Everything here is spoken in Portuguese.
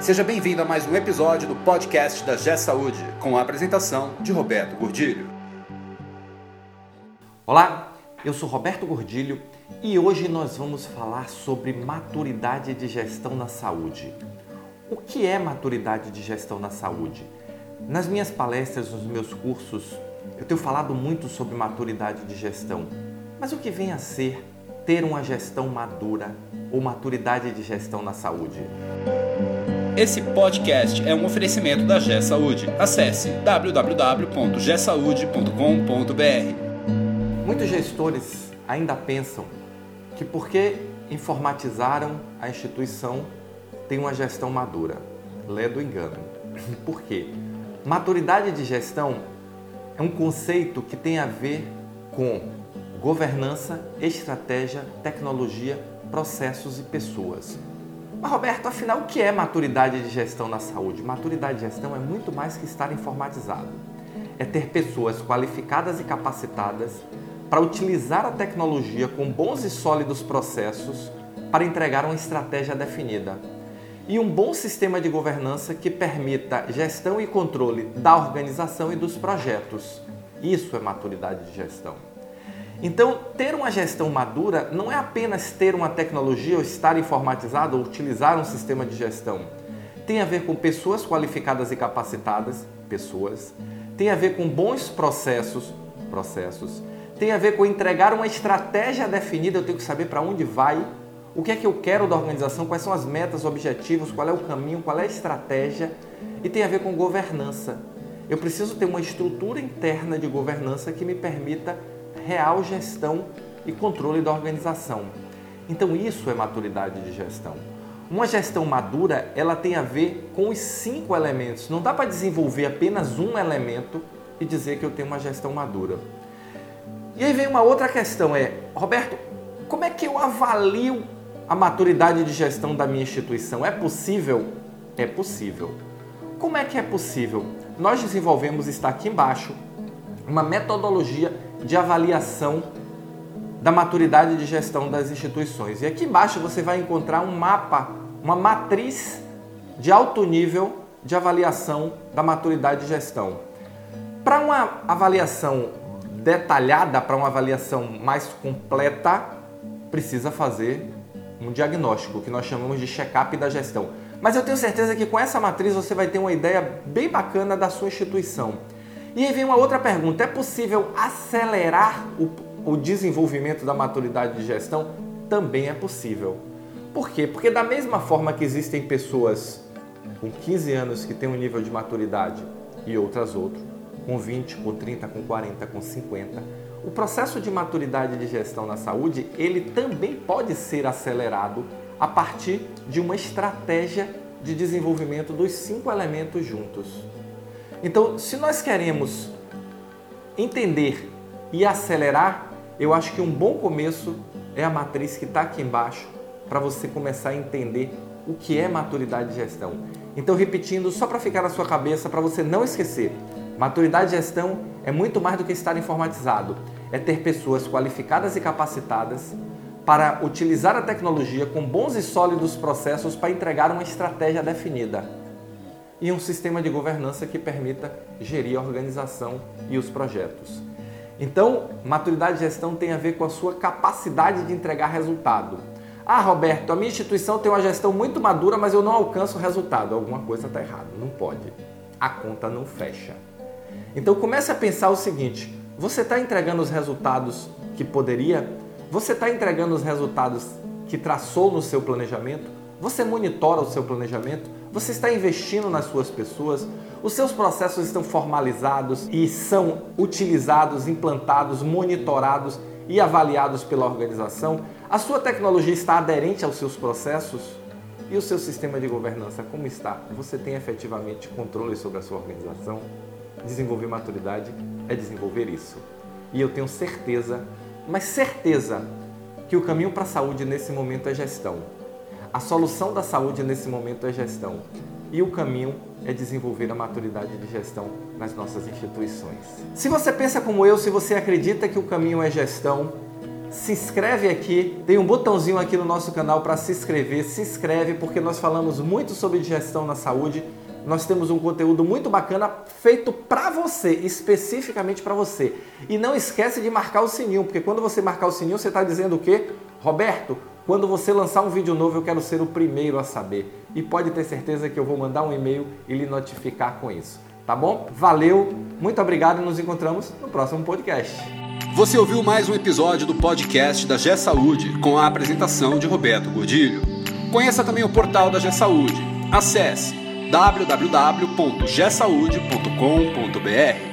Seja bem-vindo a mais um episódio do podcast da G Saúde, com a apresentação de Roberto Gordilho. Olá, eu sou Roberto Gordilho e hoje nós vamos falar sobre maturidade de gestão na saúde. O que é maturidade de gestão na saúde? Nas minhas palestras, nos meus cursos, eu tenho falado muito sobre maturidade de gestão. Mas o que vem a ser ter uma gestão madura ou maturidade de gestão na saúde? Esse podcast é um oferecimento da G Saúde. Acesse www.gsaude.com.br. Muitos gestores ainda pensam que porque informatizaram a instituição tem uma gestão madura. Lé do engano. Por quê? Maturidade de gestão é um conceito que tem a ver com governança, estratégia, tecnologia, processos e pessoas. Mas, Roberto, afinal, o que é maturidade de gestão na saúde? Maturidade de gestão é muito mais que estar informatizado. É ter pessoas qualificadas e capacitadas para utilizar a tecnologia com bons e sólidos processos para entregar uma estratégia definida. E um bom sistema de governança que permita gestão e controle da organização e dos projetos. Isso é maturidade de gestão. Então, ter uma gestão madura não é apenas ter uma tecnologia ou estar informatizado ou utilizar um sistema de gestão. Tem a ver com pessoas qualificadas e capacitadas, pessoas. Tem a ver com bons processos, processos. Tem a ver com entregar uma estratégia definida, eu tenho que saber para onde vai, o que é que eu quero da organização, quais são as metas, objetivos, qual é o caminho, qual é a estratégia. E tem a ver com governança. Eu preciso ter uma estrutura interna de governança que me permita real gestão e controle da organização. Então isso é maturidade de gestão. Uma gestão madura, ela tem a ver com os cinco elementos. Não dá para desenvolver apenas um elemento e dizer que eu tenho uma gestão madura. E aí vem uma outra questão, é, Roberto, como é que eu avalio a maturidade de gestão da minha instituição? É possível? É possível. Como é que é possível? Nós desenvolvemos, está aqui embaixo, uma metodologia de avaliação da maturidade de gestão das instituições. E aqui embaixo você vai encontrar um mapa, uma matriz de alto nível de avaliação da maturidade de gestão. Para uma avaliação detalhada, para uma avaliação mais completa, precisa fazer um diagnóstico, que nós chamamos de check-up da gestão. Mas eu tenho certeza que com essa matriz você vai ter uma ideia bem bacana da sua instituição. E aí vem uma outra pergunta: é possível acelerar o, o desenvolvimento da maturidade de gestão? Também é possível. Por quê? Porque, da mesma forma que existem pessoas com 15 anos que têm um nível de maturidade e outras outro, com 20, com 30, com 40, com 50, o processo de maturidade de gestão na saúde, ele também pode ser acelerado a partir de uma estratégia de desenvolvimento dos cinco elementos juntos. Então, se nós queremos entender e acelerar, eu acho que um bom começo é a matriz que está aqui embaixo para você começar a entender o que é maturidade de gestão. Então, repetindo, só para ficar na sua cabeça, para você não esquecer, maturidade de gestão é muito mais do que estar informatizado, é ter pessoas qualificadas e capacitadas para utilizar a tecnologia com bons e sólidos processos para entregar uma estratégia definida e um sistema de governança que permita gerir a organização e os projetos. Então, maturidade de gestão tem a ver com a sua capacidade de entregar resultado. Ah, Roberto, a minha instituição tem uma gestão muito madura, mas eu não alcanço resultado. Alguma coisa está errada, não pode. A conta não fecha. Então comece a pensar o seguinte: você está entregando os resultados que poderia? Você está entregando os resultados que traçou no seu planejamento? Você monitora o seu planejamento? Você está investindo nas suas pessoas? Os seus processos estão formalizados e são utilizados, implantados, monitorados e avaliados pela organização? A sua tecnologia está aderente aos seus processos? E o seu sistema de governança como está? Você tem efetivamente controle sobre a sua organização? Desenvolver maturidade é desenvolver isso. E eu tenho certeza, mas certeza, que o caminho para a saúde nesse momento é gestão. A solução da saúde nesse momento é gestão e o caminho é desenvolver a maturidade de gestão nas nossas instituições. Se você pensa como eu, se você acredita que o caminho é gestão, se inscreve aqui, tem um botãozinho aqui no nosso canal para se inscrever, se inscreve porque nós falamos muito sobre gestão na saúde. Nós temos um conteúdo muito bacana feito para você, especificamente para você. E não esquece de marcar o sininho, porque quando você marcar o sininho, você está dizendo o quê? Roberto, quando você lançar um vídeo novo, eu quero ser o primeiro a saber. E pode ter certeza que eu vou mandar um e-mail e lhe notificar com isso. Tá bom? Valeu, muito obrigado e nos encontramos no próximo podcast. Você ouviu mais um episódio do podcast da G Saúde com a apresentação de Roberto Gordilho. Conheça também o portal da G Saúde. Acesse www.gsaude.com.br